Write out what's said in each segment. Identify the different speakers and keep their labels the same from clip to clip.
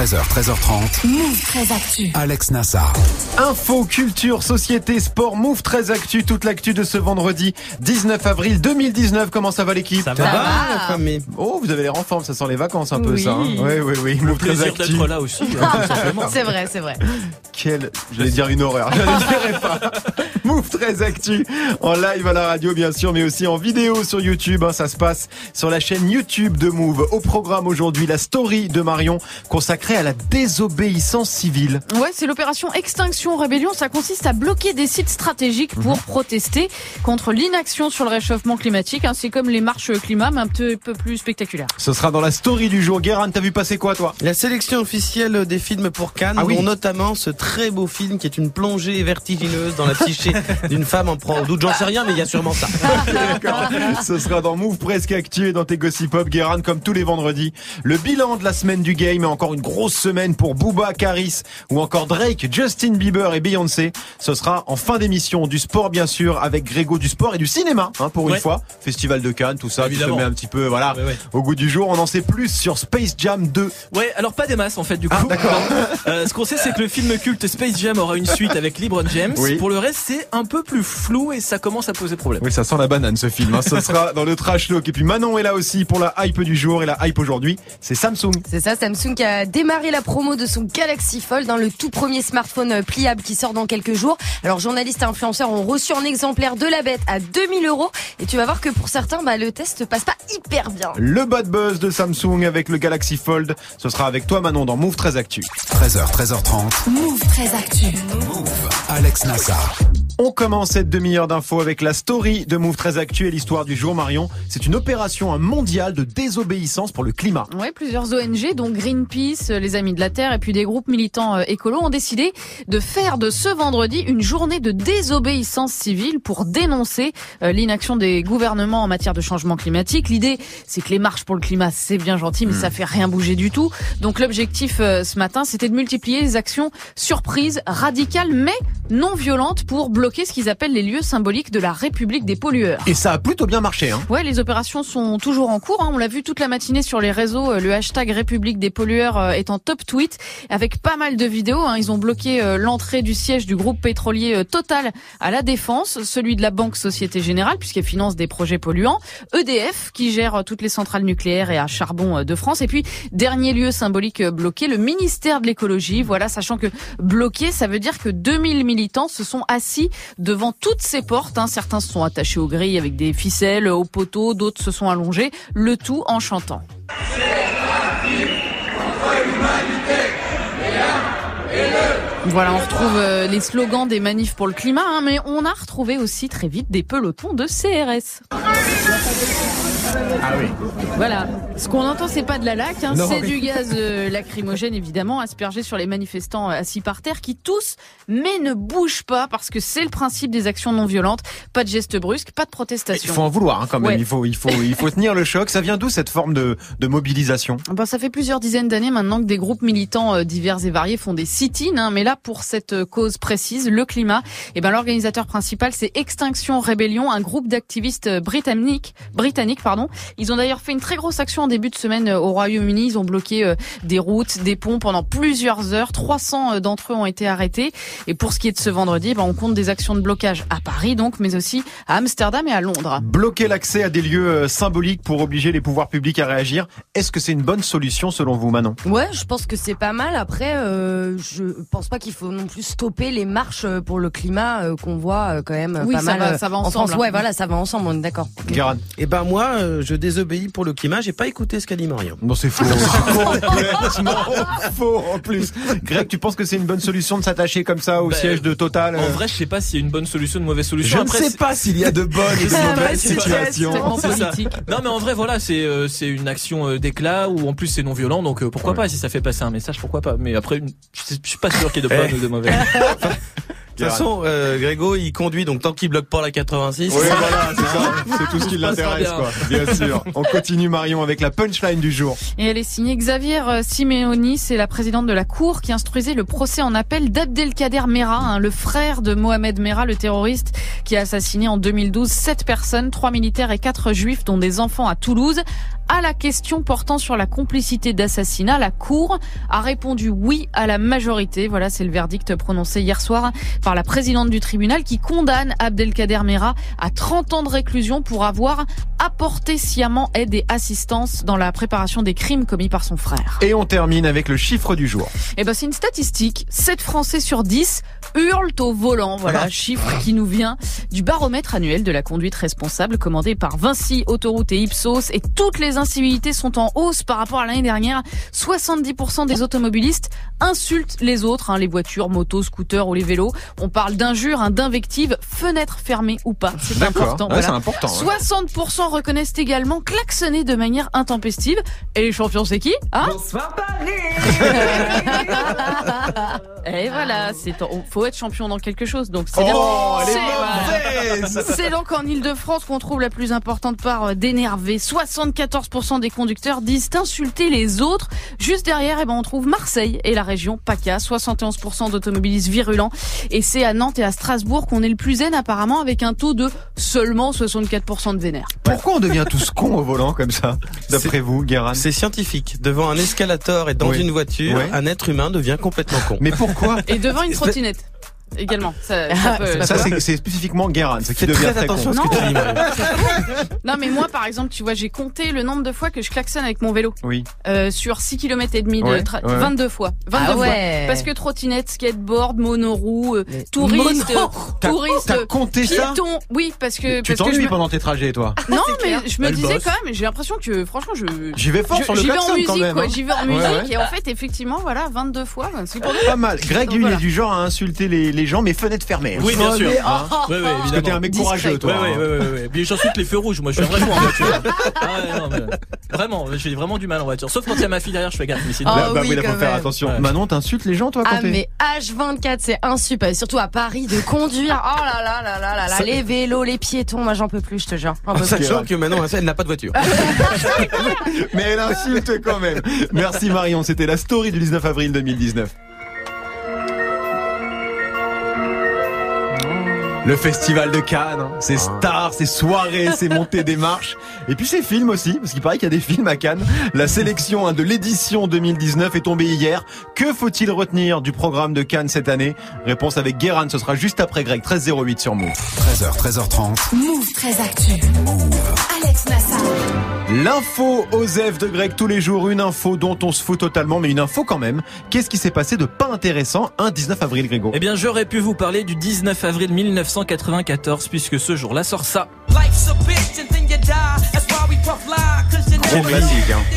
Speaker 1: 13h, 13h30.
Speaker 2: Move très actu.
Speaker 1: Alex Nassar.
Speaker 3: Info, culture, société, sport, Move très actu, toute l'actu de ce vendredi 19 avril 2019. Comment ça va l'équipe
Speaker 4: Ça va, la famille.
Speaker 3: Oh, vous avez l'air en forme, ça sent les vacances un peu
Speaker 2: Oui.
Speaker 3: ça. hein. oui, oui, oui. Move très
Speaker 4: Plaisir
Speaker 3: actu.
Speaker 4: d'être là aussi, hein.
Speaker 2: C'est vrai, c'est vrai.
Speaker 3: Quelle, j'allais dire une horreur, je ne dirais pas. Move très actu, en live à la radio bien sûr, mais aussi en vidéo sur YouTube. hein, ça se passe sur la chaîne YouTube de Move. Au programme aujourd'hui, la story de Marion consacrée à la désobéissance civile.
Speaker 5: Ouais, c'est l'opération Extinction Rébellion. Ça consiste à bloquer des sites stratégiques pour protester contre l'inaction sur le réchauffement climatique. hein. C'est comme les marches climat, mais un petit peu plus spectaculaire.
Speaker 3: Ce sera dans la story du jour. Guérin, t'as vu passer quoi toi?
Speaker 4: La sélection officielle des films pour Cannes,
Speaker 3: Ah oui.
Speaker 4: dont notamment ce très beau film qui est une plongée vertigineuse dans la psyché d'une femme en proie au doute. J'en sais rien, mais il y a sûrement ça.
Speaker 3: Ce sera dans Move Presque Actu et dans tes Gossip Pop, Guérin, comme tous les vendredis. Le bilan de la semaine du game et encore une grosse semaine pour Booba, Caris ou encore Drake, Justin Bieber et Beyoncé. Ce sera en fin d'émission du sport, bien sûr, avec Grégo du sport et du cinéma, hein, pour une fois. Festival de Cannes, tout ça, qui se
Speaker 4: Évidemment.
Speaker 3: met un petit peu, voilà,
Speaker 4: Ouais, ouais.
Speaker 3: au goût du jour. On en sait plus sur Space Jam 2.
Speaker 6: Ouais, alors pas des masses en fait du coup.
Speaker 3: Ah, d'accord.
Speaker 6: Euh, ce qu'on sait c'est que le film culte Space Jam aura une suite avec LeBron James.
Speaker 3: Oui.
Speaker 6: Pour le reste c'est un peu plus flou et ça commence à poser problème.
Speaker 3: Oui, ça sent la banane, ce film. Hein. Ce sera dans le trash talk. Et puis Manon est là aussi pour la hype du jour. Et la hype aujourd'hui, c'est Samsung.
Speaker 7: C'est ça, Samsung qui a démarré la promo de son Galaxy Fold, dans le tout premier smartphone euh, pliable qui sort dans quelques jours. Alors journalistes et influenceurs ont reçu un exemplaire de la bête à 2000 euros et tu vas voir que pour certains, bah, le test passe pas hyper bien.
Speaker 3: Le bad buzz de Samsung avec le Galaxy Fold. Ce sera avec toi, Manon, dans Move 13 Actu.
Speaker 1: 13h, 13h30.
Speaker 2: Move très actu.
Speaker 1: Alex Nassar.
Speaker 3: On commence cette demi-heure d'infos avec la story de Move 13 Actu et l'histoire du jour, Marion. C'est une opération mondiale de désobéissance pour le climat.
Speaker 5: Ouais, plusieurs ONG, dont Greenpeace, euh, les Amis de la Terre et puis des groupes militants euh, écolos ont décidé de faire de ce vendredi une journée de désobéissance civile pour dénoncer euh, l'inaction des gouvernements en matière de changement climatique. L'idée, c'est que les marches pour le climat, c'est bien gentil, mais ça fait rien bouger du tout. Donc l'objectif ce matin, c'était de multiplier les actions surprises, radicales, mais non violentes pour bloquer ce qu'ils appellent les lieux symboliques de la République des pollueurs.
Speaker 3: Et ça a plutôt bien marché, hein.
Speaker 5: Ouais, les opérations sont toujours en cours. hein. On l'a vu toute la matinée sur les réseaux. euh, Le hashtag République des pollueurs euh, est en top tweet avec pas mal de vidéos. hein. Ils ont bloqué euh, l'entrée du siège du groupe pétrolier Total à la Défense, celui de la Banque Société Générale puisqu'elle finance des projets polluants, EDF qui gère toutes les centrales nucléaires et à charbon de France. Et puis dernier lieu symbolique bloqué, le ministère de l'écologie. Voilà, sachant que bloqué, ça veut dire que 2000 militants se sont assis devant toutes ces portes. hein. Certains se sont attachés aux grilles avec des ficelles, aux poteaux, d'autres se sont allongés, le tout en chantant. Voilà, on retrouve euh, les slogans des manifs pour le climat, hein, mais on a retrouvé aussi très vite des pelotons de CRS.
Speaker 3: Ah oui.
Speaker 5: Voilà. Ce qu'on entend, c'est pas de la laque, hein, c'est du gaz euh, lacrymogène, évidemment, aspergé sur les manifestants euh, assis par terre qui toussent, mais ne bougent pas parce que c'est le principe des actions non violentes. Pas de gestes brusques, pas de
Speaker 3: Il
Speaker 5: protestation.
Speaker 3: faut en vouloir, hein, quand même.
Speaker 5: Ouais.
Speaker 3: Il faut, il faut, il faut tenir le choc. Ça vient d'où cette forme de, de mobilisation?
Speaker 5: Ben, ça fait plusieurs dizaines d'années maintenant que des groupes militants euh, divers et variés font des sit-ins, hein, mais là pour cette cause précise, le climat, eh ben l'organisateur principal c'est Extinction Rébellion, un groupe d'activistes britanniques, britanniques pardon. Ils ont d'ailleurs fait une très grosse action en début de semaine euh, au Royaume-Uni. Ils ont bloqué euh, des routes, des ponts pendant plusieurs heures. 300 euh, d'entre eux ont été arrêtés. Et pour ce qui est de ce vendredi, ben, on compte des actions de blocage à Paris donc, mais aussi à Amsterdam et à Londres.
Speaker 3: Bloquer l'accès à des lieux symboliques pour obliger les pouvoirs publics à réagir. Est-ce que c'est une bonne solution selon vous, Manon?
Speaker 7: Ouais, je pense que c'est pas mal. Après, euh, je pense pas qu'il faut non plus stopper les marches pour le climat euh, qu'on voit euh, quand même
Speaker 5: Oui,
Speaker 7: pas
Speaker 5: ça
Speaker 7: mal
Speaker 5: va- ça va
Speaker 7: en
Speaker 5: ensemble,
Speaker 7: France.
Speaker 5: hein.
Speaker 7: Ouais, voilà, ça va ensemble, on est d'accord.
Speaker 3: Guérin
Speaker 4: Et ben moi, euh, je désobéis pour le climat. J'ai pas écouté ce qu'a dit Marion.
Speaker 3: Non, c'est faux. C'est complètement faux en plus. Greg, tu penses que c'est une bonne solution de s'attacher comme ça au
Speaker 6: Bah,
Speaker 3: siège de Total
Speaker 6: En
Speaker 3: euh
Speaker 6: vrai je sais pas s'il y a une bonne solution, une mauvaise
Speaker 3: Je
Speaker 6: solution.
Speaker 3: ne
Speaker 6: Après,
Speaker 3: sais pas s'il y a de bonnes et de mauvaises situations.
Speaker 6: Non mais en vrai voilà c'est euh, c'est une action euh, d'éclat ou en plus c'est non violent donc euh, pourquoi
Speaker 3: Ouais.
Speaker 6: pas si ça fait passer un message pourquoi pas mais après je je suis pas sûr qu'il y ait de
Speaker 3: Eh.
Speaker 6: bonnes ou de mauvaises.
Speaker 4: toute façon, euh, Grégo, il conduit, donc tant qu'il bloque pas la 86.
Speaker 3: Oui, voilà, c'est ça. C'est tout ce qui l'intéresse, quoi. Bien sûr. On continue, Marion, avec la punchline du jour.
Speaker 5: Et elle est signée Xavier euh, Simeoni, c'est la présidente de la Cour qui instruisait le procès en appel d'Abdelkader Mera, hein, le frère de Mohamed Mera, le terroriste qui a assassiné en 2012 sept personnes, trois militaires et quatre juifs, dont des enfants à Toulouse. À la question portant sur la complicité d'assassinat, la Cour a répondu oui à la majorité. Voilà, c'est le verdict prononcé hier soir par la présidente du tribunal qui condamne Abdelkader Mera à 30 ans de réclusion pour avoir apporté sciemment aide et assistance dans la préparation des crimes commis par son frère.
Speaker 3: Et on termine avec le chiffre du jour.
Speaker 5: Eh ben, c'est une statistique. 7 Français sur 10 hurlent au volant. Voilà, chiffre qui nous vient du baromètre annuel de la conduite responsable commandé par Vinci, Autoroute et Ipsos. Et toutes les incivilités sont en hausse par rapport à l'année dernière. 70% des automobilistes insultent les autres, hein, les voitures, motos, scooters ou les vélos. On parle d'injures, hein, d'invectives, fenêtres fermées ou pas. C'est
Speaker 3: D'accord.
Speaker 5: important.
Speaker 3: Ouais,
Speaker 5: voilà.
Speaker 3: c'est important. ouais.
Speaker 5: 60% reconnaissent également klaxonner de manière intempestive. Et les champions, c'est qui hein Et voilà, c'est faut être champion dans quelque chose. Donc c'est bien.
Speaker 3: Oh,
Speaker 5: C'est- donc en Ile-de-France qu'on trouve la plus importante part euh, d'énervés. 74% des conducteurs disent insulter les autres. Juste derrière, eh ben, on trouve Marseille et la région PACA. 71% d'automobilistes virulents. Et c'est à Nantes et à Strasbourg qu'on est le plus zen apparemment avec un taux de seulement 64% de vénère.
Speaker 3: Pourquoi on devient tous cons au volant comme ça D'après vous, Guérin
Speaker 4: C'est scientifique. Devant un escalator et dans
Speaker 3: Oui.
Speaker 4: une voiture, un être humain devient complètement con.
Speaker 3: Mais pourquoi
Speaker 5: Et devant une trottinette. Également. Ça, ça peut-
Speaker 3: Ça, c'est c'est spécifiquement Guérin, ce qui devient
Speaker 4: très
Speaker 3: con.
Speaker 4: attention
Speaker 5: Non.
Speaker 4: que tu dis, Marie.
Speaker 5: Non, mais moi, par exemple, tu vois, j'ai compté le nombre de fois que je klaxonne avec mon vélo.
Speaker 3: Oui.
Speaker 5: Euh, sur 6 km et demi de
Speaker 3: Ouais,
Speaker 5: tra-
Speaker 3: ouais.
Speaker 5: 22 fois. 22
Speaker 7: Ah
Speaker 5: fois.
Speaker 7: ouais.
Speaker 5: Parce que trottinette, skateboard, monoroue, euh, touriste,
Speaker 3: T'as
Speaker 5: touriste,
Speaker 3: t'as compté ça
Speaker 5: piéton. Oui, parce que,
Speaker 3: Tu
Speaker 5: parce que je
Speaker 3: t'ennuies
Speaker 5: me...
Speaker 3: pendant tes trajets, toi
Speaker 5: Non, mais je me
Speaker 6: Elle
Speaker 5: disais
Speaker 6: bosse.
Speaker 5: quand même, j'ai l'impression que, franchement, je,
Speaker 3: J'y vais fort
Speaker 5: je-
Speaker 3: sur le
Speaker 5: j'y vais en musique, quoi.
Speaker 3: hein.
Speaker 5: J'y vais en musique. Et en fait, effectivement, voilà, 22 fois, c'est.
Speaker 3: Pas mal. Greg, il est du genre à insulter les, les gens, mais fenêtre fermée.
Speaker 6: Oui, bien sûr.
Speaker 3: Parce que t'es un mec courageux, toi.
Speaker 6: Ouais. Puis j'insulte les feux rouges. Moi, je suis un vrai con en voiture. Ah ouais, non, mais vraiment, j'ai vraiment du mal en voiture. Sauf quand il y a ma fille derrière, je fais gaffe. Mais sinon,
Speaker 7: Ah
Speaker 3: Bah,
Speaker 7: oui,
Speaker 3: oui, là, faut faire attention.
Speaker 6: Ouais.
Speaker 3: Manon, t'insultes les gens, toi, quand
Speaker 7: Ah mais H24 c'est insupportable, surtout à Paris de conduire. Oh là là là là là là, les vélos, les piétons, moi j'en peux plus, je te jure. Plus.
Speaker 4: Sachant que maintenant, elle n'a pas de voiture.
Speaker 3: Mais elle insulte quand même. Merci Marion, c'était la story du 19 avril 2019. Le festival de Cannes, hein. c'est stars, c'est soirées, c'est montée des marches. Et puis c'est films aussi, parce qu'il paraît qu'il y a des films à Cannes. La sélection hein, de l'édition 2019 est tombée hier. Que faut-il retenir du programme de Cannes cette année? Réponse avec Guérin, ce sera juste après Greg, 1308 sur Move.
Speaker 1: 13h, 13h30.
Speaker 2: Move très actu. Alex Nassar.
Speaker 3: L'info Osef de Greg tous les jours, une info dont on se fout totalement, mais une info quand même. Qu'est-ce qui s'est passé de pas intéressant un 19 avril, Grégo?
Speaker 6: Eh bien, j'aurais pu vous parler du 19 avril 1994, puisque ce jour-là sort ça.
Speaker 3: Gros classique, hein.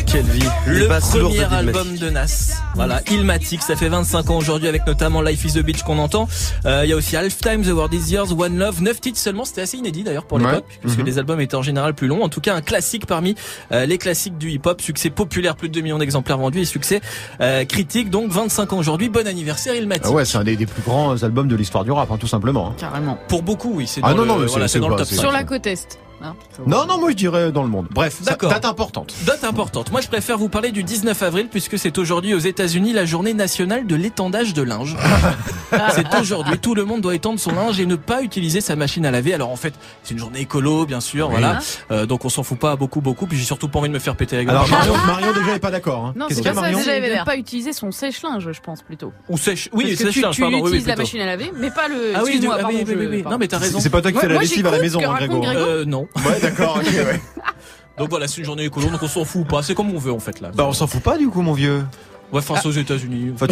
Speaker 4: Quelle vie. Les
Speaker 6: Le
Speaker 4: basses lourdes
Speaker 6: premier album de Nas. Voilà, Ilmatic, ça fait 25 ans aujourd'hui avec notamment Life is the Beach qu'on entend. Euh, Il y a aussi Halftime, The World is Yours, One Love, 9 titres seulement, c'était assez inédit d'ailleurs pour
Speaker 3: Ouais.
Speaker 6: l'époque, puisque
Speaker 3: Mhm.
Speaker 6: les albums étaient en général plus longs. En tout cas, un classique parmi euh, les classiques du hip-hop, succès populaire, plus de 2 millions d'exemplaires vendus et succès euh, critique. Donc 25 ans aujourd'hui, bon anniversaire Ilmatic.
Speaker 3: Ah ouais, c'est un des, des plus grands albums de l'histoire du rap, hein, tout simplement. hein.
Speaker 5: Carrément.
Speaker 6: Pour beaucoup, oui, c'est
Speaker 3: Ah
Speaker 6: dans
Speaker 3: non,
Speaker 6: le,
Speaker 3: non, mais
Speaker 6: voilà,
Speaker 3: c'est-
Speaker 6: dans le top
Speaker 3: c'est-
Speaker 6: 5.
Speaker 5: Sur la côte Est. hein.
Speaker 3: Non, non, moi je dirais dans le monde. Bref,
Speaker 6: D'accord.
Speaker 3: date importante.
Speaker 6: Date importante. Moi, je préfère vous parler du 19 avril puisque c'est aujourd'hui aux États-Unis la journée nationale de l'étendage de linge. c'est aujourd'hui. Tout le monde doit étendre son linge et ne pas utiliser sa machine à laver. Alors en fait, c'est une journée écolo, bien sûr. Voilà. Euh, donc on s'en fout pas beaucoup, beaucoup. Puis j'ai surtout pas envie de me faire péter la gueule.
Speaker 3: Alors Marion, Marion déjà est pas d'accord. Hein.
Speaker 5: Non,
Speaker 3: Qu'est-ce
Speaker 5: c'est
Speaker 3: y
Speaker 5: pas
Speaker 3: a
Speaker 5: ça,
Speaker 3: Marion
Speaker 7: Déjà,
Speaker 5: de pas utiliser son sèche-linge, je pense plutôt.
Speaker 6: Ou sèche. Oui,
Speaker 5: Parce que
Speaker 6: sèche
Speaker 5: tu,
Speaker 6: linge,
Speaker 5: tu
Speaker 6: pardon. Oui, oui,
Speaker 5: utilises la machine à laver, mais pas le.
Speaker 6: Ah oui,
Speaker 5: excuse-moi,
Speaker 6: ah
Speaker 5: pardon,
Speaker 6: oui, oui, oui,
Speaker 5: je-
Speaker 6: oui.
Speaker 5: pardon.
Speaker 6: Non, mais t'as raison.
Speaker 3: c'est pas toi qui fais la lessive à la maison, hein. Grégo.
Speaker 6: Euh, non.
Speaker 3: Ouais, d'accord. ok, ouais.
Speaker 6: Donc voilà, c'est une journée écolo, donc on s'en fout pas. C'est comme on veut en fait là.
Speaker 3: Bah on s'en fout pas du coup, mon vieux.
Speaker 6: Ouais, enfin, c'est aux États-Unis.
Speaker 3: Enfin,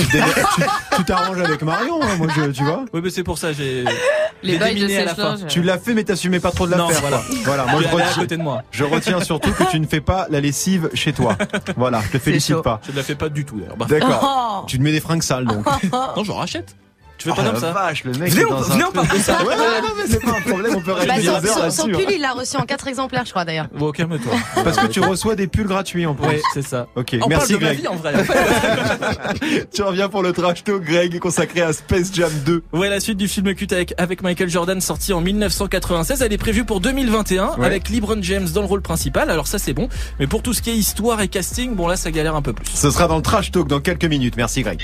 Speaker 3: tu t'arranges avec Marion, hein, moi je, tu vois.
Speaker 6: Oui, mais c'est pour ça j'ai.
Speaker 5: Les
Speaker 6: j'ai
Speaker 5: bails de
Speaker 6: déminé à la fin.
Speaker 5: sèche-linge.
Speaker 3: Tu l'as fait, mais t'assumais pas trop de la
Speaker 6: Non,
Speaker 3: faire.
Speaker 6: voilà.
Speaker 3: quoi. Voilà. Moi
Speaker 6: Je à
Speaker 3: retiens,
Speaker 6: côté de moi.
Speaker 3: je retiens surtout que tu ne fais pas la lessive chez toi. Voilà, je te félicite
Speaker 7: chaud.
Speaker 3: pas.
Speaker 6: Je ne la fais pas du tout d'ailleurs. Bah,
Speaker 3: D'accord. Tu te mets des fringues sales donc.
Speaker 6: non, j'en rachète. Tu fais pas
Speaker 3: Oh
Speaker 6: comme ça
Speaker 3: vache, le mec
Speaker 6: Venez, on- venez, parle de ça.
Speaker 3: Ouais, ouais, non, mais c'est pas un problème, on peut
Speaker 7: Bah,
Speaker 3: rester des heures
Speaker 7: son- pull, il l'a reçu en 4 exemplaires, je crois d'ailleurs.
Speaker 6: Bon, calme-toi.
Speaker 3: Parce que tu reçois des pulls gratuits en plus.
Speaker 6: Ouais, c'est ça.
Speaker 3: Ok,
Speaker 6: On
Speaker 3: merci
Speaker 6: parle de ma
Speaker 3: Greg.
Speaker 6: vie en vrai.
Speaker 3: Tu reviens pour le trash talk, Greg, consacré à Space Jam 2.
Speaker 6: Ouais, la suite du film culte avec, avec Michael Jordan sorti en 1996, elle est prévue pour 2021
Speaker 3: Ouais.
Speaker 6: avec LeBron James dans le rôle principal. Alors ça c'est bon, mais pour tout ce qui est histoire et casting, bon là ça galère un peu plus.
Speaker 3: Ce sera dans le trash talk dans quelques minutes. Merci Greg.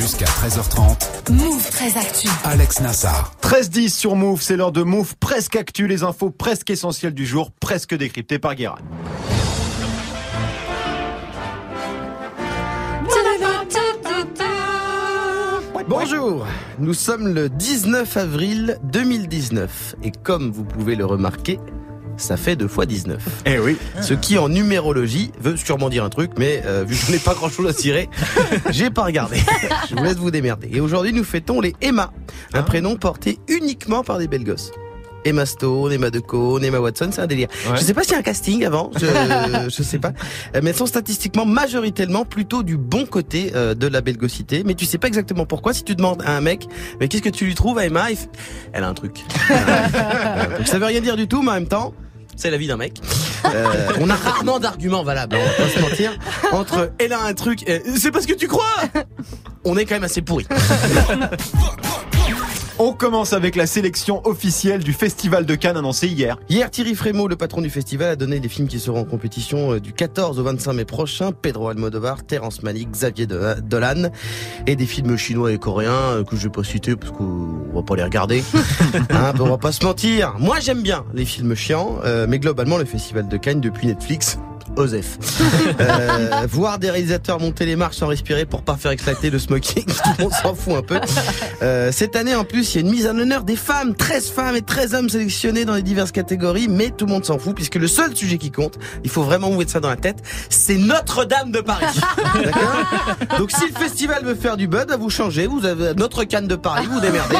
Speaker 1: Jusqu'à 13h30,
Speaker 2: Move très actu.
Speaker 1: Alex Nassar.
Speaker 3: 13-10 sur Move, c'est l'heure de Move presque actu, les infos presque essentielles du jour, presque décryptées par Guérin.
Speaker 4: Bonjour, nous sommes le 19 avril 2019 et comme vous pouvez le remarquer, ça fait 2 fois 19.
Speaker 3: Eh oui.
Speaker 4: Ce qui en numérologie veut sûrement dire un truc, mais euh, vu que je n'ai pas grand chose à tirer, j'ai pas regardé. Je vous laisse vous démerder. Et aujourd'hui nous fêtons les Emma, un prénom porté uniquement par des belles gosses. Emma Stone, Emma Decaune, Emma Watson, c'est un délire.
Speaker 3: Ouais.
Speaker 4: Je sais pas s'il y a un casting avant, je, je sais pas. Euh, Mais elles sont statistiquement majoritairement plutôt du bon côté euh, de la belgocité. Mais tu sais pas exactement pourquoi. Si tu demandes à un mec, mais qu'est-ce que tu lui trouves à Emma Elle a un truc. Euh, Donc ça veut rien dire du tout, mais en même temps, c'est la vie d'un mec. Euh, on a rarement d'arguments valables, on va pas se mentir. Entre elle a un truc, et, c'est parce que tu crois On est quand même assez pourri.
Speaker 3: On commence avec la sélection officielle du Festival de Cannes annoncée hier.
Speaker 4: Hier, Thierry Frémaux, le patron du festival, a donné les films qui seront en compétition euh, du 14 au 25 mai prochain. Pedro Almodovar, Terence Malick, Xavier Dolan et des films chinois et coréens euh, que je vais pas citer parce qu'on va pas les regarder. hein, on va pas se mentir. Moi, j'aime bien les films chiants, euh, mais globalement, le festival de Cannes depuis Netflix. Osef. Euh, voir des réalisateurs monter les marches sans respirer pour pas faire éclater le smoking, tout le monde s'en fout un peu. Euh, cette année, en plus, il y a une mise en honneur des femmes, 13 femmes et 13 hommes sélectionnés dans les diverses catégories, mais tout le monde s'en fout puisque le seul sujet qui compte, il faut vraiment vous mettre ça dans la tête, c'est Notre-Dame de Paris. D'accord? Donc si le festival veut faire du bud, vous changez, vous avez notre canne de Paris, vous démerdez.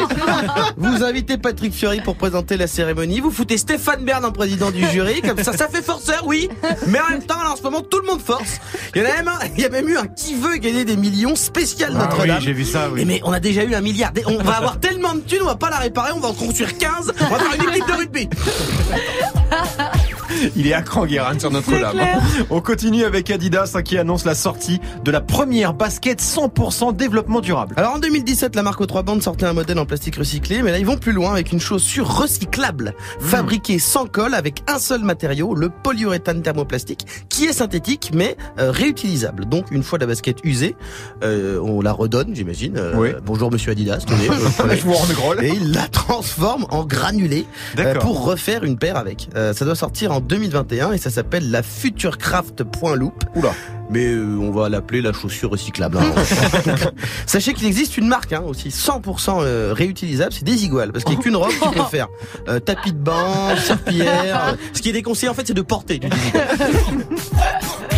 Speaker 4: Vous invitez Patrick Fiori pour présenter la cérémonie, vous foutez Stéphane Bern en président du jury, comme ça, ça fait forceur, oui, mais en même temps, là, en ce moment, tout le monde force. Il y en a même un, il y a même eu un qui veut gagner des millions spécial Notre-Dame.
Speaker 3: j'ai vu ça,
Speaker 4: mais on a déjà eu un milliard. On va avoir tellement de thunes, on va pas la réparer, on va en construire 15. On va faire une équipe de rugby.
Speaker 3: Il est à cran Guérin sur Notre-Dame. On continue avec Adidas hein, qui annonce la sortie de la première basket 100% développement durable.
Speaker 4: Alors en 2017, la marque aux trois bandes sortait un modèle en plastique recyclé, mais là ils vont plus loin avec une chaussure recyclable, fabriquée sans colle avec un seul matériau, le polyuréthane thermoplastique, qui est synthétique mais euh, réutilisable. Donc une fois la basket usée, euh, on la redonne, j'imagine. Euh,
Speaker 3: Oui.
Speaker 4: Bonjour Monsieur Adidas, tenez, euh.
Speaker 3: Je vous rends
Speaker 4: et il la transforme en granulé euh,
Speaker 3: D'accord.
Speaker 4: pour refaire une paire avec. Euh, ça doit sortir en 2021 et ça s'appelle la Futurecraft Point Loop.
Speaker 3: Oula.
Speaker 4: Mais euh, on va l'appeler la chaussure recyclable. hein. Sachez qu'il existe une marque hein, aussi 100% euh, réutilisable, c'est Desigual, parce qu'il n'y a qu'une robe qui peut faire euh, tapis de banc, serpillière. euh, ce qui est déconseillé en fait, c'est de porter du Desigual.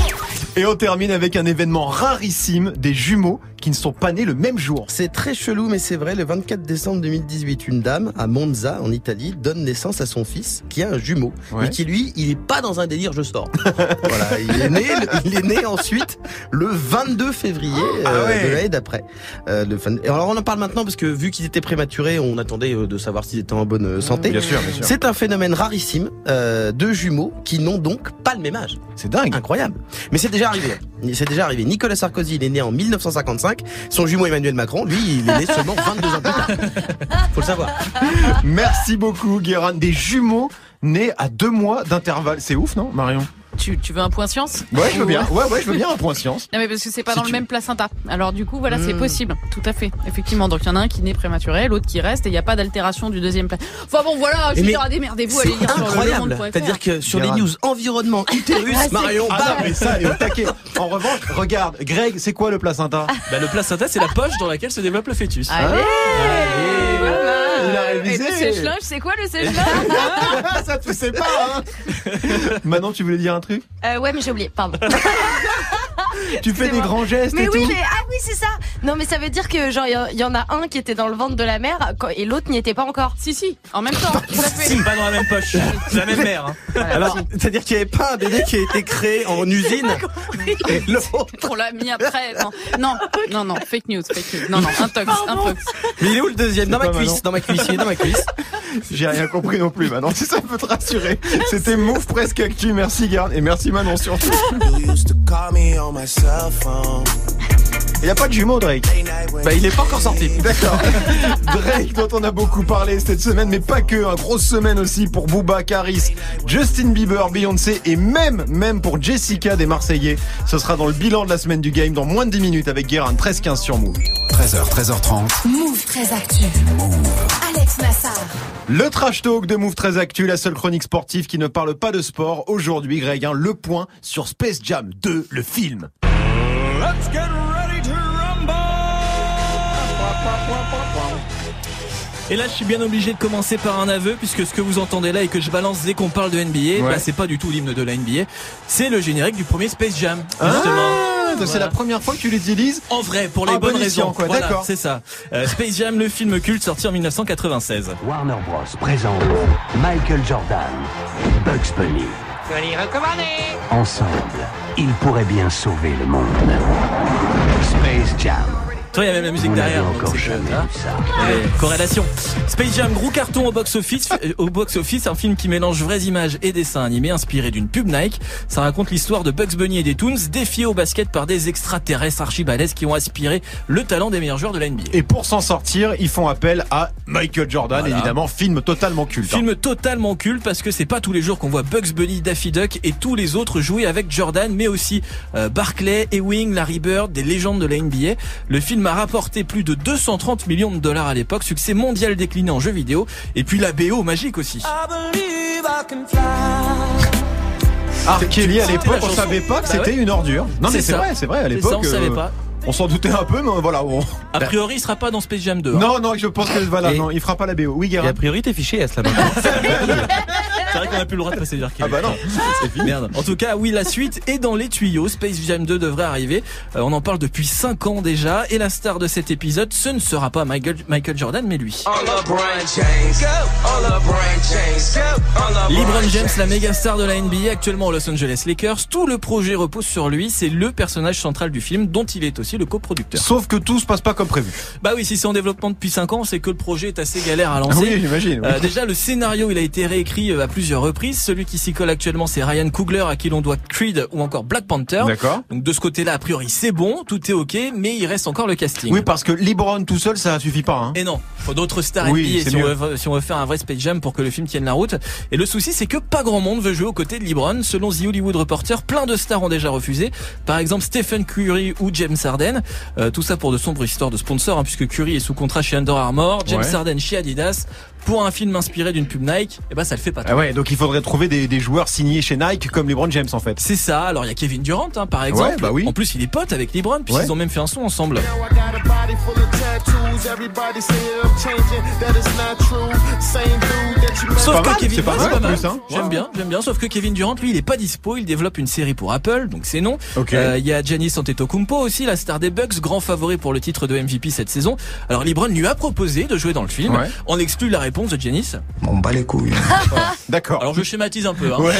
Speaker 3: Et on termine avec un événement rarissime des jumeaux qui ne sont pas nés le même jour.
Speaker 4: C'est très chelou, mais c'est vrai. Le 24 décembre 2018, une dame à Monza, en Italie, donne naissance à son fils, qui a un jumeau,
Speaker 3: Ouais.
Speaker 4: mais qui lui, il est pas dans un délire je sors. voilà, il est né, il est né ensuite le 22 février euh,
Speaker 3: Ah ouais.
Speaker 4: de l'année d'après. Euh, et alors on en parle maintenant parce que vu qu'ils étaient prématurés, on attendait euh, de savoir s'ils étaient en bonne euh, santé.
Speaker 3: Bien sûr, bien sûr.
Speaker 4: C'est un phénomène rarissime euh, de jumeaux qui n'ont donc pas le même âge.
Speaker 3: C'est dingue.
Speaker 4: Incroyable. Mais c'est déjà C'est déjà arrivé. Nicolas Sarkozy, il est né en 1955. Son jumeau Emmanuel Macron, lui, il est né seulement 22 ans plus tard. Faut le savoir.
Speaker 3: Merci beaucoup, Guérin. Des jumeaux nés à deux mois d'intervalle. C'est ouf, non, Marion
Speaker 5: Tu, tu veux un point science
Speaker 3: Ouais, je veux bien. Ouais, ouais, je veux bien un point science.
Speaker 5: Non mais parce que c'est pas
Speaker 3: Si
Speaker 5: dans
Speaker 3: tu-
Speaker 5: le même placenta. Alors du coup voilà c'est
Speaker 4: Hmm.
Speaker 5: possible, tout à fait, effectivement. Donc il y en a un qui naît prématuré, l'autre qui reste et il n'y a pas d'altération du deuxième placenta. Enfin bon voilà, je
Speaker 4: Mais
Speaker 5: veux dire démerdez-vous, allez lire le
Speaker 4: incroyable. C'est-à-dire que sur les news environnement, utérus, Marion,
Speaker 3: Ah
Speaker 4: bam.
Speaker 3: non, mais ça, est au taquet. En revanche, regarde, Greg, c'est quoi le placenta?
Speaker 6: Bah, le placenta, c'est la poche dans laquelle se développe le fœtus.
Speaker 5: Allez.
Speaker 3: Il a révisé.
Speaker 5: Et le sèche-linge, c'est quoi le sèche-linge?
Speaker 3: Ça te fait pas, hein Manon, tu voulais dire un truc?
Speaker 7: Euh, ouais, mais j'ai oublié, pardon.
Speaker 3: Tu fais des grands gestes
Speaker 7: Mais
Speaker 3: et
Speaker 7: oui,
Speaker 3: tout.
Speaker 7: mais ah oui, c'est ça. Non, mais ça veut dire que genre il y, en a un qui était dans le ventre de la mère et l'autre n'y était pas encore.
Speaker 5: Si, si, en même temps.
Speaker 6: Si, pas dans la même poche. C'est la même mère. hein.
Speaker 4: Alors, c'est-à-dire qu'il n'y avait pas un bébé qui a été créé en usine et l'autre.
Speaker 5: On l'a mis après. Non, non, non, non, fake news, fake news. Non, non, un tox, un tox.
Speaker 4: Mais il est où le deuxième Dans ma cuisse, dans ma cuisse, dans ma cuisse.
Speaker 3: J'ai rien compris non plus, Manon. Si ça peut te rassurer. C'était Move Presque Actu. Merci, Garde. Et merci, Manon, surtout.
Speaker 8: cell phone.
Speaker 3: Il n'y a pas de jumeau, Drake.
Speaker 4: Bah, il est pas encore sorti.
Speaker 3: D'accord. Drake, dont on a beaucoup parlé cette semaine, mais pas que. Une grosse semaine aussi pour Booba, Caris, Justin Bieber, Beyoncé et même, même pour Jessica des Marseillais. Ce sera dans le bilan de la semaine du game dans moins de 10 minutes avec Guérin 13-15 sur Move.
Speaker 1: 13h, 13h30.
Speaker 2: Move très actu. Alex Nassar.
Speaker 3: Le trash talk de Move très actu, la seule chronique sportive qui ne parle pas de sport. Aujourd'hui, Greg, hein, le point sur Space Jam 2, le film.
Speaker 6: Et là, je suis bien obligé de commencer par un aveu, puisque ce que vous entendez là et que je balance dès qu'on parle de NBA, bah, c'est pas du tout l'hymne de la NBA. C'est le générique du premier Space Jam, justement.
Speaker 3: Ah, c'est
Speaker 6: Voilà.
Speaker 3: la première fois que tu l'utilises
Speaker 6: En vrai, pour les
Speaker 3: Ah,
Speaker 6: bonnes
Speaker 3: bon
Speaker 6: raisons.
Speaker 3: quoi,
Speaker 6: Voilà,
Speaker 3: d'accord.
Speaker 6: c'est ça. Euh, Space Jam, le film culte sorti en 1996.
Speaker 9: Warner Bros. présente Michael Jordan, Bugs Bunny. Ensemble, ils pourraient bien sauver le monde. Space Jam.
Speaker 6: Toi, il y a même la musique derrière.
Speaker 9: encore jamais
Speaker 6: hein.
Speaker 9: ça.
Speaker 6: Corrélation. Space Jam, gros carton au box-office. euh, Au box-office, un film qui mélange vraies images et dessins animés inspiré d'une pub Nike. Ça raconte l'histoire de Bugs Bunny et des Toons défiés au basket par des extraterrestres archibalesques qui ont aspiré le talent des meilleurs joueurs de la NBA.
Speaker 3: Et pour s'en sortir, ils font appel à Michael Jordan,
Speaker 6: Voilà.
Speaker 3: évidemment, film totalement culte. hein.
Speaker 6: Film totalement culte parce que c'est pas tous les jours qu'on voit Bugs Bunny, Daffy Duck et tous les autres jouer avec Jordan, mais aussi euh, Barclay, Ewing, Larry Bird, des légendes de la NBA. Le film a rapporté plus de 230 millions de dollars à l'époque, succès mondial décliné en jeux vidéo, et puis la BO magique aussi.
Speaker 3: Ah, Kelly, à
Speaker 6: C'était
Speaker 3: l'époque, on savait pas que
Speaker 6: Bah
Speaker 3: c'était
Speaker 6: ouais.
Speaker 3: une ordure. Non, mais
Speaker 6: C'est
Speaker 3: vrai, c'est vrai, à l'époque.
Speaker 6: on savait
Speaker 3: euh,
Speaker 6: pas.
Speaker 3: On s'en doutait un peu, mais voilà. on-
Speaker 6: A priori, il sera pas dans Space Jam 2. hein.
Speaker 3: Non, non, je pense que voilà,
Speaker 4: Et-
Speaker 3: non, il fera pas la BO. Oui,
Speaker 4: Et
Speaker 3: Guérin.
Speaker 4: a priori, t'es fiché S là-bas.
Speaker 6: C'est vrai qu'on a plus le droit de passer
Speaker 3: Ah bah non, c'est fini.
Speaker 6: Merde. En tout cas, oui, la suite est dans les tuyaux. Space Jam 2 devrait arriver. Euh, on en parle depuis 5 ans déjà. Et la star de cet épisode, ce ne sera pas Michael, Michael Jordan, mais lui. LeBron James, la méga star de la NBA, actuellement aux Los Angeles Lakers. Tout le projet repose sur lui. C'est le personnage central du film, dont il est aussi le coproducteur.
Speaker 3: Sauf que tout se passe pas comme prévu.
Speaker 6: Bah oui, si c'est en développement depuis 5 ans, c'est que le projet est assez galère à lancer.
Speaker 3: Oui, j'imagine. oui.
Speaker 6: Euh, déjà, le scénario, il a été réécrit euh, à plusieurs reprises. Celui qui s'y colle actuellement, c'est Ryan Coogler, à qui l'on doit Creed ou encore Black Panther.
Speaker 3: D'accord.
Speaker 6: Donc de ce côté-là, a priori, c'est bon, tout est ok, mais il reste encore le casting.
Speaker 3: Oui, parce que LeBron tout seul, ça suffit pas. Hein.
Speaker 6: Et non, faut d'autres stars
Speaker 3: Oui,
Speaker 6: NBA si on, veut, si on veut faire un vrai Space Jam pour que le film tienne la route. Et le souci, c'est que pas grand monde veut jouer aux côtés de LeBron. Selon The Hollywood Reporter, plein de stars ont déjà refusé. Par exemple, Stephen Curry ou James Harden. Euh, tout ça pour de sombres histoires de sponsors, hein, puisque Curry est sous contrat chez Under Armour, James
Speaker 3: Ouais.
Speaker 6: Harden chez Adidas. Pour un film inspiré d'une pub Nike, et ben ça le fait pas.
Speaker 3: Ah ouais, donc il faudrait trouver des, des joueurs signés chez Nike comme LeBron James en fait.
Speaker 6: C'est ça. Alors il y a Kevin Durant, hein, par exemple.
Speaker 3: Ouais, bah oui.
Speaker 6: En plus, il est pote avec LeBron, puis
Speaker 3: Ouais.
Speaker 6: ils ont même fait un son ensemble. Sauf
Speaker 3: pas
Speaker 6: que
Speaker 3: mal,
Speaker 6: Kevin,
Speaker 3: hein.
Speaker 6: J'aime bien, j'aime bien. Sauf que Kevin Durant, lui, il est pas dispo. Il développe une série pour Apple, donc c'est non.
Speaker 3: Ok.
Speaker 6: Euh, Il y a Giannis Antetokounmpo aussi, la star des Bucks, grand favori pour le titre de MVP cette saison. Alors LeBron lui a proposé de jouer dans le film.
Speaker 3: Ouais.
Speaker 6: On exclut la réponse de Giannis.
Speaker 8: On bat les couilles.
Speaker 3: D'accord.
Speaker 6: Alors je schématise un peu. Hein.
Speaker 3: Ouais.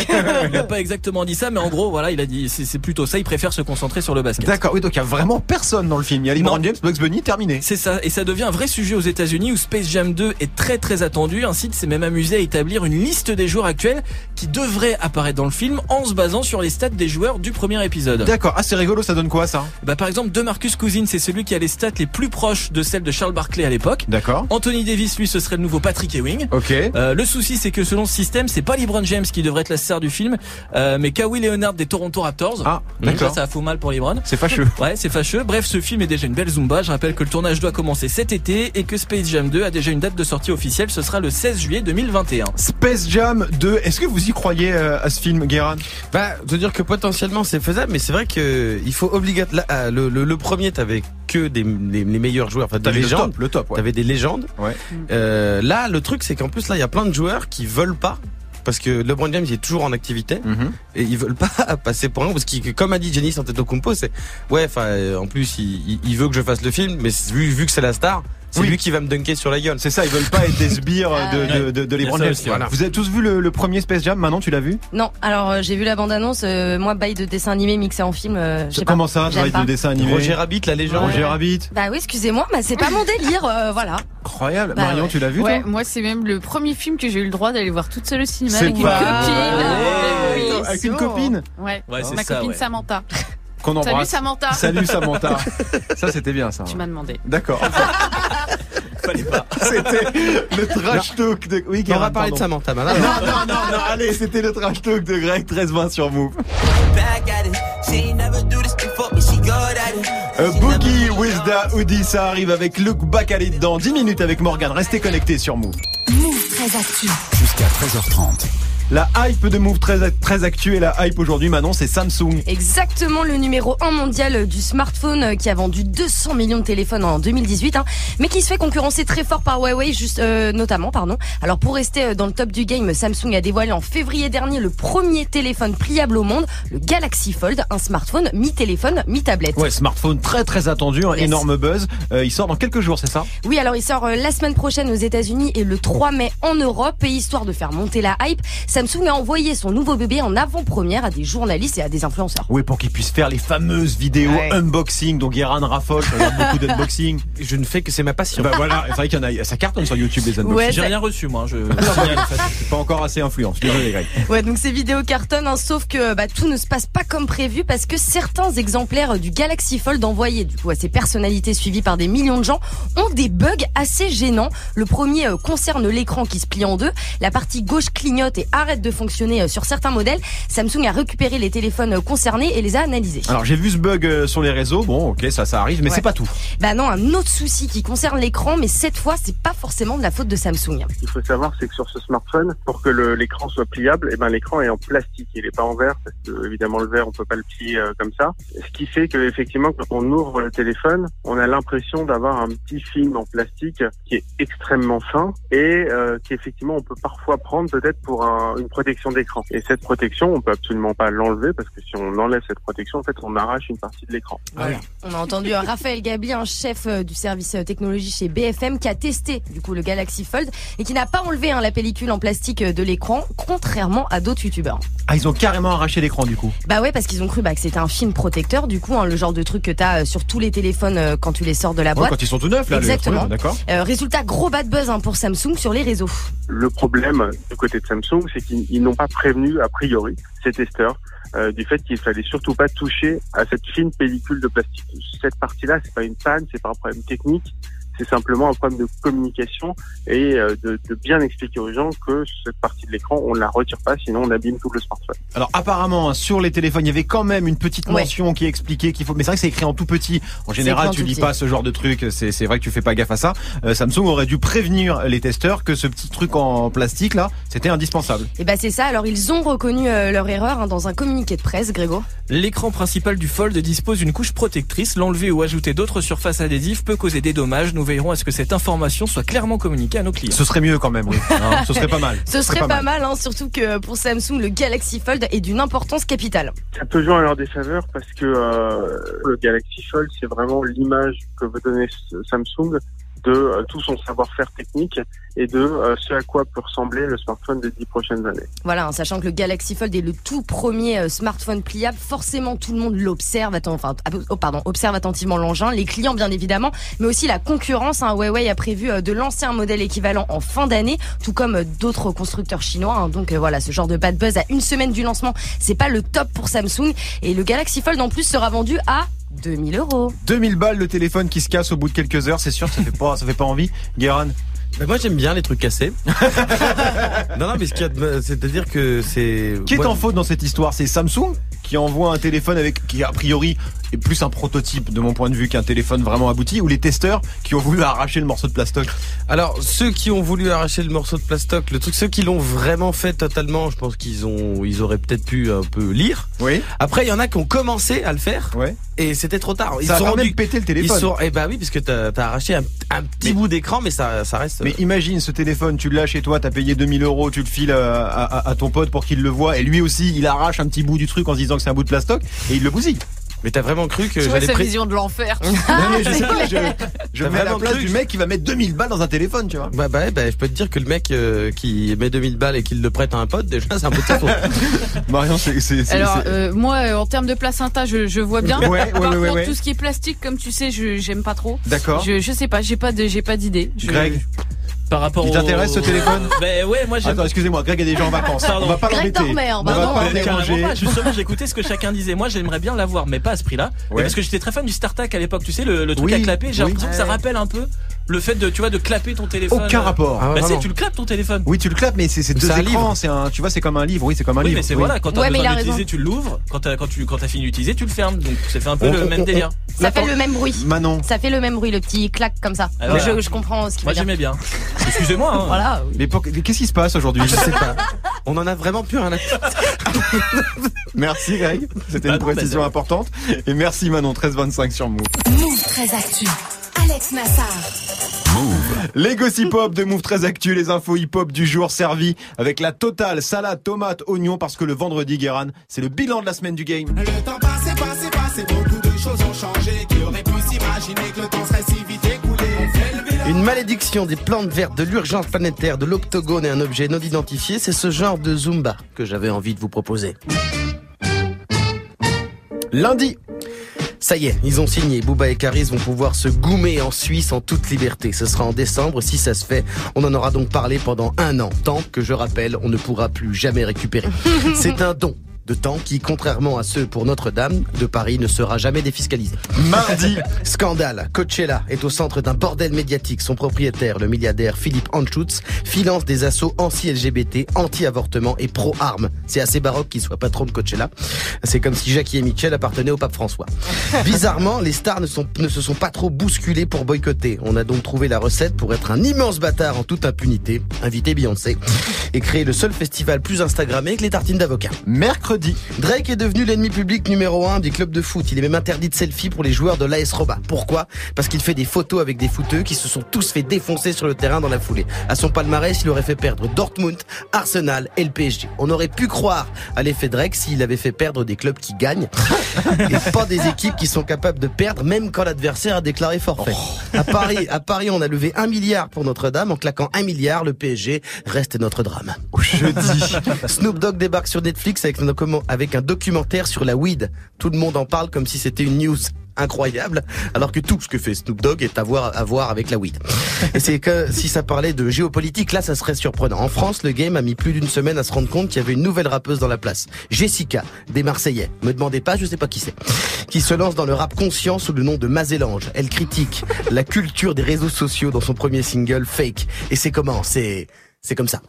Speaker 6: Il n'a pas exactement dit ça, mais en gros, voilà, il a dit c'est c'est plutôt ça. Il préfère se concentrer sur le basket.
Speaker 3: D'accord, oui, donc il y a vraiment personne dans le film. Il y a LeBron. James, Bugs Bunny, terminé.
Speaker 6: C'est ça, et ça devient un vrai sujet aux États-Unis où Space Jam 2 est très très attendu. Un site s'est même amusé à établir une liste des joueurs actuels qui devraient apparaître dans le film en se basant sur les stats des joueurs du premier épisode.
Speaker 3: D'accord, ah c'est rigolo, ça donne quoi ça?
Speaker 6: Bah, par exemple, de Marcus Cousins, c'est celui qui a les stats les plus proches de celles de Charles Barkley à l'époque.
Speaker 3: D'accord.
Speaker 6: Anthony Davis, lui, ce serait le nouveau Patrick Ewing.
Speaker 3: Ok.
Speaker 6: Euh, le souci, c'est que selon ce système, c'est pas LeBron James qui devrait être la star du film, euh, mais Kawhi Leonard des Toronto Raptors.
Speaker 3: Ah,
Speaker 6: Donc
Speaker 3: d'accord.
Speaker 6: Ça, ça fout mal pour LeBron.
Speaker 3: C'est fâcheux.
Speaker 6: Ouais, c'est fâcheux. Bref, ce film est déjà une belle zumba. Je rappelle que le tournage doit commencer cet été et que Space Jam 2 a déjà une date de sortie officielle. Ce sera le 16 juillet 2021.
Speaker 3: Space Jam 2, est-ce que vous y croyez euh, à ce film, Guérin?
Speaker 4: Bah, te dire que potentiellement c'est faisable, mais c'est vrai que il faut obligatoire. Le, le, le premier, t'avais que des les, les meilleurs joueurs, enfin des
Speaker 3: T'avais le
Speaker 4: légendes.
Speaker 3: top, le top, ouais.
Speaker 4: T'avais des légendes.
Speaker 3: Ouais.
Speaker 4: Euh, là, le truc, c'est qu'en plus là, il y a plein de joueurs qui veulent pas parce que LeBron James est toujours en activité
Speaker 3: Mhm.
Speaker 4: et ils veulent pas passer pour un parce qu'il comme a dit Jenny Antetokounmpo c'est ouais enfin en plus il, il- il veut que je fasse le film mais vu vu que c'est la star c'est
Speaker 3: Oui.
Speaker 4: lui qui va me dunker sur la gueule.
Speaker 3: C'est ça, ils veulent pas être des sbires
Speaker 7: Ah
Speaker 3: de, de, de,
Speaker 6: ouais.
Speaker 3: Voilà. Vous avez tous vu le, le premier Space Jam Maintenant, tu l'as vu?
Speaker 7: Non, alors euh, j'ai vu la bande-annonce, euh, moi bail de dessin animé mixé en film, euh.
Speaker 3: Comment ça,
Speaker 7: pas.
Speaker 3: de dessin animé?
Speaker 4: Roger Rabbit la légende.
Speaker 3: Roger Rabbit.
Speaker 7: Bah oui, excusez-moi, mais c'est pas mon délire, euh, voilà.
Speaker 3: Incroyable.
Speaker 7: Bah
Speaker 3: Marion,
Speaker 7: ouais.
Speaker 3: tu l'as vu
Speaker 5: Ouais,
Speaker 3: toi
Speaker 5: moi c'est même le premier film que j'ai eu le droit d'aller voir toute seule au cinéma avec une
Speaker 3: pas
Speaker 5: copine. Oui,
Speaker 3: Avec une copine
Speaker 5: Ouais,
Speaker 6: Ouais, c'est
Speaker 5: ma
Speaker 6: ça,
Speaker 5: copine. Samantha.
Speaker 3: Qu'on
Speaker 5: Salut. Samantha.
Speaker 3: Salut Samantha. ça, c'était bien ça.
Speaker 5: Tu m'as demandé.
Speaker 3: D'accord.
Speaker 6: Fallait pas.
Speaker 3: C'était le trash talk de. Oui,
Speaker 4: on va parler de. Samantha maintenant.
Speaker 3: Non, non, non, non, allez, c'était le trash talk de Greg 13-20 sur Move.
Speaker 10: back at it. She ain't never do this before, but she good at it.
Speaker 3: A Boogie with the Hoodie, ça arrive avec Look Back at It dans 10 minutes avec Morgan. Restez connectés sur Move.
Speaker 2: Move très actu.
Speaker 1: Jusqu'à 13h30.
Speaker 3: La hype de Move très, très actuelle, la hype aujourd'hui, Manon, c'est Samsung.
Speaker 7: Exactement le numéro 1 mondial du smartphone euh, qui a vendu 200 millions de téléphones en 2018, hein, mais qui se fait concurrencer très fort par Huawei, juste, euh, notamment. pardon. Alors pour rester euh, dans le top du game, Samsung a dévoilé en février dernier le premier téléphone pliable au monde, le Galaxy Fold, un smartphone mi-téléphone, mi-tablette.
Speaker 3: Ouais, smartphone très très attendu, un
Speaker 7: Yes.
Speaker 3: énorme buzz. Euh, il sort dans quelques jours, c'est ça?
Speaker 7: Oui, alors il sort euh, la semaine prochaine aux États-Unis et le 3 mai en Europe. Et histoire de faire monter la hype, Samsung a envoyé son nouveau bébé en avant-première à des journalistes et à des influenceurs.
Speaker 3: Oui, pour qu'ils puissent faire les fameuses vidéos
Speaker 7: Ouais.
Speaker 3: unboxing dont Guérin raffole, il y a beaucoup d'unboxing.
Speaker 4: Je ne fais que c'est ma passion.
Speaker 3: bah voilà, c'est vrai qu'il y en a, ça cartonne sur YouTube les unboxings.
Speaker 7: Ouais,
Speaker 6: J'ai
Speaker 7: ça-
Speaker 6: rien reçu, moi. Je...
Speaker 3: C'est pas encore assez influent, je suis désolé Greg.
Speaker 7: Ouais, donc ces vidéos cartonnent, hein, sauf que bah, tout ne se passe pas comme prévu parce que certains exemplaires du Galaxy Fold envoyés du coup à ces personnalités suivies par des millions de gens ont des bugs assez gênants. Le premier euh, concerne l'écran qui se plie en deux, la partie gauche clignote et arrête de fonctionner euh, sur certains modèles. Samsung a récupéré les téléphones euh, concernés et les a analysés.
Speaker 3: Alors j'ai vu ce bug euh, sur les réseaux, bon ok ça ça arrive, mais
Speaker 7: Ouais.
Speaker 3: c'est pas tout.
Speaker 7: Bah non, un autre souci qui concerne l'écran, mais cette fois c'est pas forcément de la faute de Samsung.
Speaker 11: qu'il faut savoir, c'est que sur ce smartphone, pour que l'écran soit pliable, eh ben l'écran est en plastique. Il n'est pas en verre parce que évidemment le verre on peut pas le plier euh, comme ça. Ce qui fait que effectivement quand on ouvre le téléphone, on a l'impression d'avoir un petit film en plastique qui est extrêmement fin et euh, qui effectivement on peut parfois prendre peut-être pour un- une protection d'écran. Et cette protection, on peut absolument pas l'enlever parce que si on enlève cette protection, en fait, on arrache une partie de l'écran.
Speaker 7: On a entendu Raphaël Gabi, un chef euh, du service euh, technologie chez BFM, qui a testé du coup le Galaxy Fold et qui n'a pas enlevé hein, la pellicule en plastique euh, de l'écran, contrairement à d'autres youtubeurs.
Speaker 3: Ah ils ont carrément arraché l'écran du coup.
Speaker 7: Bah ouais, parce qu'ils ont cru bah, que c'était un film protecteur, du coup, hein, le genre de truc que t'as sur tous les téléphones euh, quand tu les sors de la
Speaker 3: Ouais,
Speaker 7: boîte.
Speaker 3: quand ils sont tout neufs là, les
Speaker 7: Exactement.
Speaker 3: d'accord.
Speaker 7: Euh, résultat, gros bad buzz hein, pour Samsung sur les réseaux.
Speaker 11: Le problème du côté de Samsung, c'est ils n'ont pas prévenu a priori ces testeurs euh, du fait qu'il fallait surtout pas toucher à cette fine pellicule de plastique. Cette partie-là, c'est pas une panne, c'est pas un problème technique, c'est simplement un problème de communication et euh, de, de bien expliquer aux gens que cette partie de l'écran, on ne la retire pas, sinon on abîme tout le smartphone.
Speaker 3: Alors apparemment hein, sur les téléphones il y avait quand même une petite
Speaker 7: Ouais.
Speaker 3: mention qui expliquait qu'il faut. Mais c'est vrai que c'est écrit en tout petit. En général tu lis
Speaker 7: petit.
Speaker 3: pas ce genre de truc. C'est c'est vrai que tu fais pas gaffe à ça. Euh, Samsung aurait dû prévenir les testeurs que ce petit truc en plastique là c'était indispensable.
Speaker 7: Et bah c'est ça, alors ils ont reconnu euh, leur erreur hein, dans un communiqué de presse, Grégo.
Speaker 6: L'écran principal du Fold dispose d'une couche protectrice. L'enlever ou ajouter d'autres surfaces adhésives peut causer des dommages. Nous veillerons à ce que cette information soit clairement communiquée à nos clients.
Speaker 3: Ce serait mieux quand même. Oui. Hein, ce serait pas mal.
Speaker 7: Ce serait pas, mal, hein, surtout que pour Samsung, le Galaxy Fold est d'une importance capitale.
Speaker 11: Ça peut jouer en leur défaveur parce que euh, le Galaxy Fold, c'est vraiment l'image que veut donner Samsung de euh, tout son savoir-faire technique et de euh, ce à quoi peut ressembler le smartphone des dix prochaines années.
Speaker 7: Voilà, en sachant que le Galaxy Fold est le tout premier euh, smartphone pliable, forcément tout le monde l'observe, ah, oh, pardon, observe attentivement l'engin, les clients bien évidemment, mais aussi la concurrence. Hein. Huawei a prévu de lancer un modèle équivalent en fin d'année, tout comme d'autres constructeurs chinois. hein. Donc voilà, ce genre de bad buzz à une semaine du lancement, c'est pas le top pour Samsung. Et le Galaxy Fold en plus sera vendu à 2000 euros.
Speaker 3: 2000 balles le téléphone qui se casse au bout de quelques heures, c'est sûr, ça fait pas, ça fait pas envie. Guérin.
Speaker 4: Moi j'aime bien les trucs cassés. non non mais ce qu'il y a de- c'est-à-dire que c'est
Speaker 3: Qui est
Speaker 4: Ouais.
Speaker 3: en faute dans cette histoire? C'est Samsung qui envoie un téléphone avec qui a priori est plus un prototype de mon point de vue qu'un téléphone vraiment abouti ou les testeurs qui ont voulu arracher le morceau de plastoc
Speaker 4: Alors, ceux qui ont voulu arracher le morceau de plastoc, le truc, ceux qui l'ont vraiment fait totalement, je pense qu'ils ont, ils auraient peut-être pu un peu lire.
Speaker 3: Oui.
Speaker 4: Après, il y en a qui ont commencé à le faire.
Speaker 3: Ouais.
Speaker 4: Et c'était trop tard. Ils
Speaker 3: Ça a
Speaker 4: sont
Speaker 3: même
Speaker 4: rendus-
Speaker 3: pété le
Speaker 4: Ils
Speaker 3: téléphone.
Speaker 4: sont, eh bah oui, parce que t'as as arraché un, un petit bout d'écran, mais ça, ça reste.
Speaker 3: Mais imagine ce téléphone, tu l'as chez toi, t'as payé 2000 euros, tu le files à, à- à ton pote pour qu'il le voit, et lui aussi, il arrache un petit bout du truc en se disant que c'est un bout de plastoc, et il le bousille.
Speaker 4: Mais t'as vraiment cru que j'allais
Speaker 5: sa
Speaker 4: pré-
Speaker 5: vision de l'enfer.
Speaker 3: Non, mais je sais pas, je, mets à la place
Speaker 4: cru
Speaker 3: du mec qui va mettre 2000 balles dans un téléphone, tu vois.
Speaker 4: Bah, bah, bah, je peux te dire que le mec euh, qui met 2000 balles et qui le prête à un pote, déjà, c'est un peu de sa faute.
Speaker 3: Marion, c'est.
Speaker 5: Alors euh, moi, euh, en termes de placenta, je, je vois bien.
Speaker 3: Ouais, ouais,
Speaker 5: Par
Speaker 3: ouais,
Speaker 5: contre,
Speaker 3: ouais, ouais.
Speaker 5: tout ce qui est plastique, comme tu sais, je j'aime pas trop.
Speaker 3: D'accord.
Speaker 5: Je, je sais pas, j'ai pas de j'ai pas d'idée. Je-
Speaker 3: Greg,
Speaker 6: Par rapport
Speaker 3: il
Speaker 6: au-
Speaker 3: t'intéresse ce téléphone
Speaker 6: Ben ouais, moi j'aime.
Speaker 3: Attends, excusez-moi, Greg est déjà en vacances.
Speaker 6: Pardon.
Speaker 3: On va pas l'embêter. On va pas déranger.
Speaker 6: pas. Justement, j'écoutais ce que chacun disait. Moi, j'aimerais bien l'avoir, mais pas à ce prix-là.
Speaker 3: Ouais.
Speaker 6: Parce que j'étais très fan du StarTAC à l'époque. Tu sais, le, le truc
Speaker 3: Oui,
Speaker 6: à clapper. J'ai
Speaker 3: oui.
Speaker 6: l'impression que ça rappelle un peu le fait de, tu vois, de clapper ton téléphone.
Speaker 3: Aucun rapport.
Speaker 4: Ah
Speaker 6: Bah, tu le clapes ton téléphone.
Speaker 3: Oui, tu le clapes, mais c'est c'est deux écrans.
Speaker 4: livre.
Speaker 3: C'est un, tu vois, c'est comme un livre. Oui, c'est comme un
Speaker 6: Oui,
Speaker 3: livre.
Speaker 6: mais c'est
Speaker 3: oui.
Speaker 6: voilà, quand t'as
Speaker 7: Ouais,
Speaker 6: besoin d'utiliser, tu l'ouvres. Quand t'as, quand tu, quand t'as fini d'utiliser, tu le fermes. Donc, ça fait un peu
Speaker 3: On-
Speaker 6: le
Speaker 3: on-
Speaker 6: même
Speaker 3: on-
Speaker 6: délire.
Speaker 7: Ça fait le même bruit.
Speaker 3: Manon.
Speaker 7: Ça fait le même bruit, le petit clac comme ça.
Speaker 6: Ah, voilà.
Speaker 7: je, je comprends ce qu'il
Speaker 6: Moi, j'aimais bien. Excusez-moi, hein.
Speaker 7: Voilà.
Speaker 3: Mais pour- qu'est-ce qui se passe aujourd'hui?
Speaker 4: Je sais pas. On en a vraiment plus rien à
Speaker 3: Merci Greg, c'était
Speaker 6: Bah
Speaker 3: une
Speaker 6: bah
Speaker 3: précision
Speaker 6: non.
Speaker 3: importante. Et merci Manon, 1325 sur Move.
Speaker 2: Move très actu. Alex Nassar.
Speaker 3: Les gossip hop de Move très Actu, les infos hip hop du jour servis avec la totale salade, tomate, oignon parce que le vendredi, Guéran, c'est le bilan de la semaine du game.
Speaker 12: Le temps passé, passé, passé, beaucoup de choses ont changé. Qui aurait pu s'imaginer que le temps serait si vite écoulé.
Speaker 4: Une malédiction des plantes vertes, de l'urgence planétaire, de l'octogone et un objet non identifié, c'est ce genre de Zumba que j'avais envie de vous proposer.
Speaker 3: Lundi,
Speaker 4: Ça y est, ils ont signé. Booba et Caris vont pouvoir se goumer en Suisse en toute liberté. Ce sera en décembre. Si ça se fait, on en aura donc parlé pendant un an. Tant que, je rappelle, on ne pourra plus jamais récupérer. C'est un don de temps qui, contrairement à ceux pour Notre-Dame de Paris, ne sera jamais défiscalisé.
Speaker 3: mardi,
Speaker 4: Scandale. Coachella est au centre d'un bordel médiatique. Son propriétaire, le milliardaire Philippe Anschutz, finance des assauts anti-LGBT, anti-avortement et pro-armes. C'est assez baroque qu'il soit patron de Coachella. C'est comme si Jackie et Michel appartenaient au pape François. Bizarrement, les stars ne, se sont pas trop bousculés pour boycotter. On a donc trouvé la recette pour être un immense bâtard en toute impunité, inviter Beyoncé, et créer le seul festival plus Instagrammé que les tartines d'avocat.
Speaker 3: mercredi,
Speaker 4: Drake est devenu l'ennemi public numéro un des clubs de foot. Il est même interdit de selfie pour les joueurs de l'AS Roma. Pourquoi? Parce qu'il fait des photos avec des footeux qui se sont tous fait défoncer sur le terrain dans la foulée. À son palmarès, il aurait fait perdre Dortmund, Arsenal et le PSG. On aurait pu croire à l'effet Drake s'il avait fait perdre des clubs qui gagnent et pas des équipes qui sont capables de perdre même quand l'adversaire a déclaré forfait. À Paris, à Paris, on a levé un milliard pour Notre-Dame. En claquant un milliard, le PSG reste notre drame.
Speaker 3: jeudi,
Speaker 4: Snoop Dogg débarque sur Netflix avec document- avec un documentaire sur la weed. Tout le monde en parle comme si c'était une news incroyable, alors que tout ce que fait Snoop Dogg est à voir, à voir avec la weed. Et c'est que si ça parlait de géopolitique, là, ça serait surprenant. En France, le game a mis plus d'une semaine à se rendre compte qu'il y avait une nouvelle rappeuse dans la place. Jessica, des Marseillais. Me demandez pas, je sais pas qui c'est. Qui se lance dans le rap conscient sous le nom de Mazélange. Elle critique la culture des réseaux sociaux dans son premier single, Fake. Et c'est comment? C'est, c'est comme ça.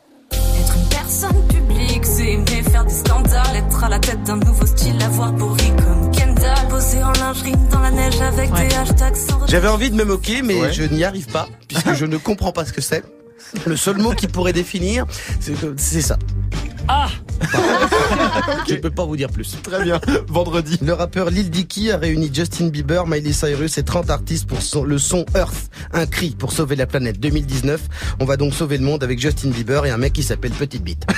Speaker 13: À la tête d'un nouveau style, avoir pourri comme Kendall. Poser en lingerie dans la neige avec des hashtags sans
Speaker 4: J'avais envie de me moquer, mais
Speaker 3: Ouais.
Speaker 4: je n'y arrive pas, puisque je ne comprends pas ce que c'est. Le seul mot qui pourrait définir, c'est ça.
Speaker 6: Ah
Speaker 4: Je peux pas vous dire plus.
Speaker 3: très bien, vendredi,
Speaker 4: Le rappeur Lil Dicky a réuni Justin Bieber, Miley Cyrus et 30 artistes pour son- le son Earth, un cri pour sauver la planète 2019. On va donc sauver le monde avec Justin Bieber et un mec qui s'appelle Petite Bite.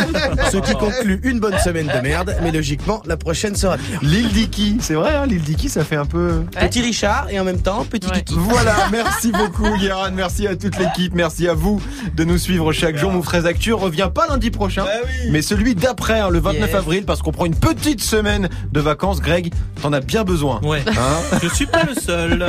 Speaker 4: Ce qui conclut une bonne semaine de merde, mais logiquement, la prochaine sera pire.
Speaker 3: Lil Dicky, c'est vrai, hein, Lil Dicky, ça fait un peu...
Speaker 4: Petit Richard et en même temps Petit
Speaker 5: Ouais.
Speaker 4: Kiki.
Speaker 3: Voilà, merci beaucoup Guéran, merci à toute l'équipe, merci à vous de nous suivre chaque jour. 13 Actu revient pas lundi prochain, mais celui d'après, hein, le 29
Speaker 4: Yes.
Speaker 3: avril, parce qu'on prend une petite semaine de vacances. Greg, t'en as bien besoin.
Speaker 6: Ouais.
Speaker 3: Hein
Speaker 6: Je suis pas le seul.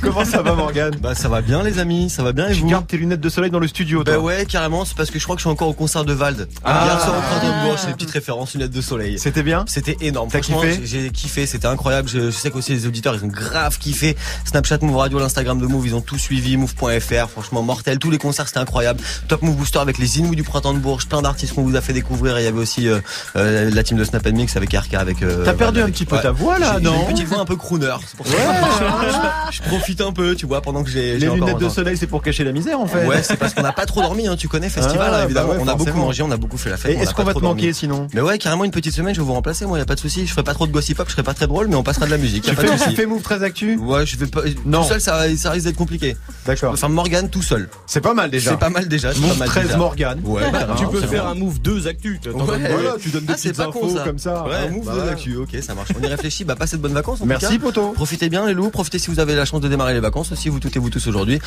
Speaker 3: Comment ça va Morgane
Speaker 14: Bah ça va bien les amis, ça va bien et
Speaker 3: Tu
Speaker 14: vous
Speaker 3: gardes tes lunettes de soleil dans le studio, toi
Speaker 14: Bah ouais carrément, c'est parce que je crois que je suis encore au concert de Vald.
Speaker 3: Ah,
Speaker 14: Soir au printemps de Bourges, c'est une petite référence, lunettes de soleil.
Speaker 3: C'était bien
Speaker 14: C'était énorme.
Speaker 3: T'as kiffé
Speaker 14: j'ai kiffé, c'était incroyable. Je, sais qu'aussi les auditeurs, ils ont grave kiffé. Snapchat, Move Radio, l'Instagram de Move, ils ont tout suivi. Move.fr, franchement mortel. Tous les concerts, c'était incroyable. Top Move Booster avec les Inouïs du printemps de Bourges, plein d'artistes qu'on vous a fait découvrir. Et il y avait aussi euh, euh, la team de Snap Mix avec RK, avec. euh,
Speaker 3: T'as perdu un petit peu
Speaker 14: ouais.
Speaker 3: ta voix là, non
Speaker 14: une petite voix un peu crooner. Pour ça je, je profite un peu, tu vois, pendant que j'ai.
Speaker 3: Les lunettes de soleil, c'est pour cacher la misère en fait.
Speaker 14: Ouais, c'est parce qu'on n'a pas trop dormi, hein, tu connais festival,
Speaker 3: Ah,
Speaker 14: hein, évidemment.
Speaker 3: bah ouais,
Speaker 14: on a beaucoup mangé, on a beaucoup fait la fête.
Speaker 3: Est-ce
Speaker 14: pas
Speaker 3: qu'on va te manquer
Speaker 14: dormi.
Speaker 3: sinon
Speaker 14: Mais ouais, carrément une petite semaine, je vais vous remplacer, moi, y a pas de souci. Je ferai pas trop de gossip pop, je serai pas très drôle, mais on passera de la musique.
Speaker 3: Tu fais, tu fais Move très actu
Speaker 14: Ouais, je vais pas.
Speaker 3: Non.
Speaker 14: Tout seul, ça, ça risque d'être compliqué.
Speaker 3: D'accord.
Speaker 14: Enfin, Morgan tout seul.
Speaker 3: C'est pas mal déjà.
Speaker 14: C'est pas mal déjà.
Speaker 3: Move
Speaker 14: pas mal
Speaker 3: 13
Speaker 14: déjà.
Speaker 3: Morgan.
Speaker 14: Ouais, carrément,
Speaker 15: tu peux faire un move 2 actus. T'as- t'as-
Speaker 14: Ouais.
Speaker 3: Voilà, tu donnes des
Speaker 14: Ah, c'est
Speaker 3: petites
Speaker 14: pas con
Speaker 3: infos
Speaker 14: ça.
Speaker 3: comme ça.
Speaker 14: Ouais,
Speaker 3: Ah,
Speaker 14: move
Speaker 3: bah
Speaker 14: de
Speaker 3: ouais.
Speaker 14: l'actu, ok, ça marche. On y réfléchit, bah passez de bonnes vacances.
Speaker 3: Merci poto.
Speaker 14: Profitez bien les loups, profitez si vous avez la chance de démarrer les vacances aussi, vous toutes et vous tous aujourd'hui.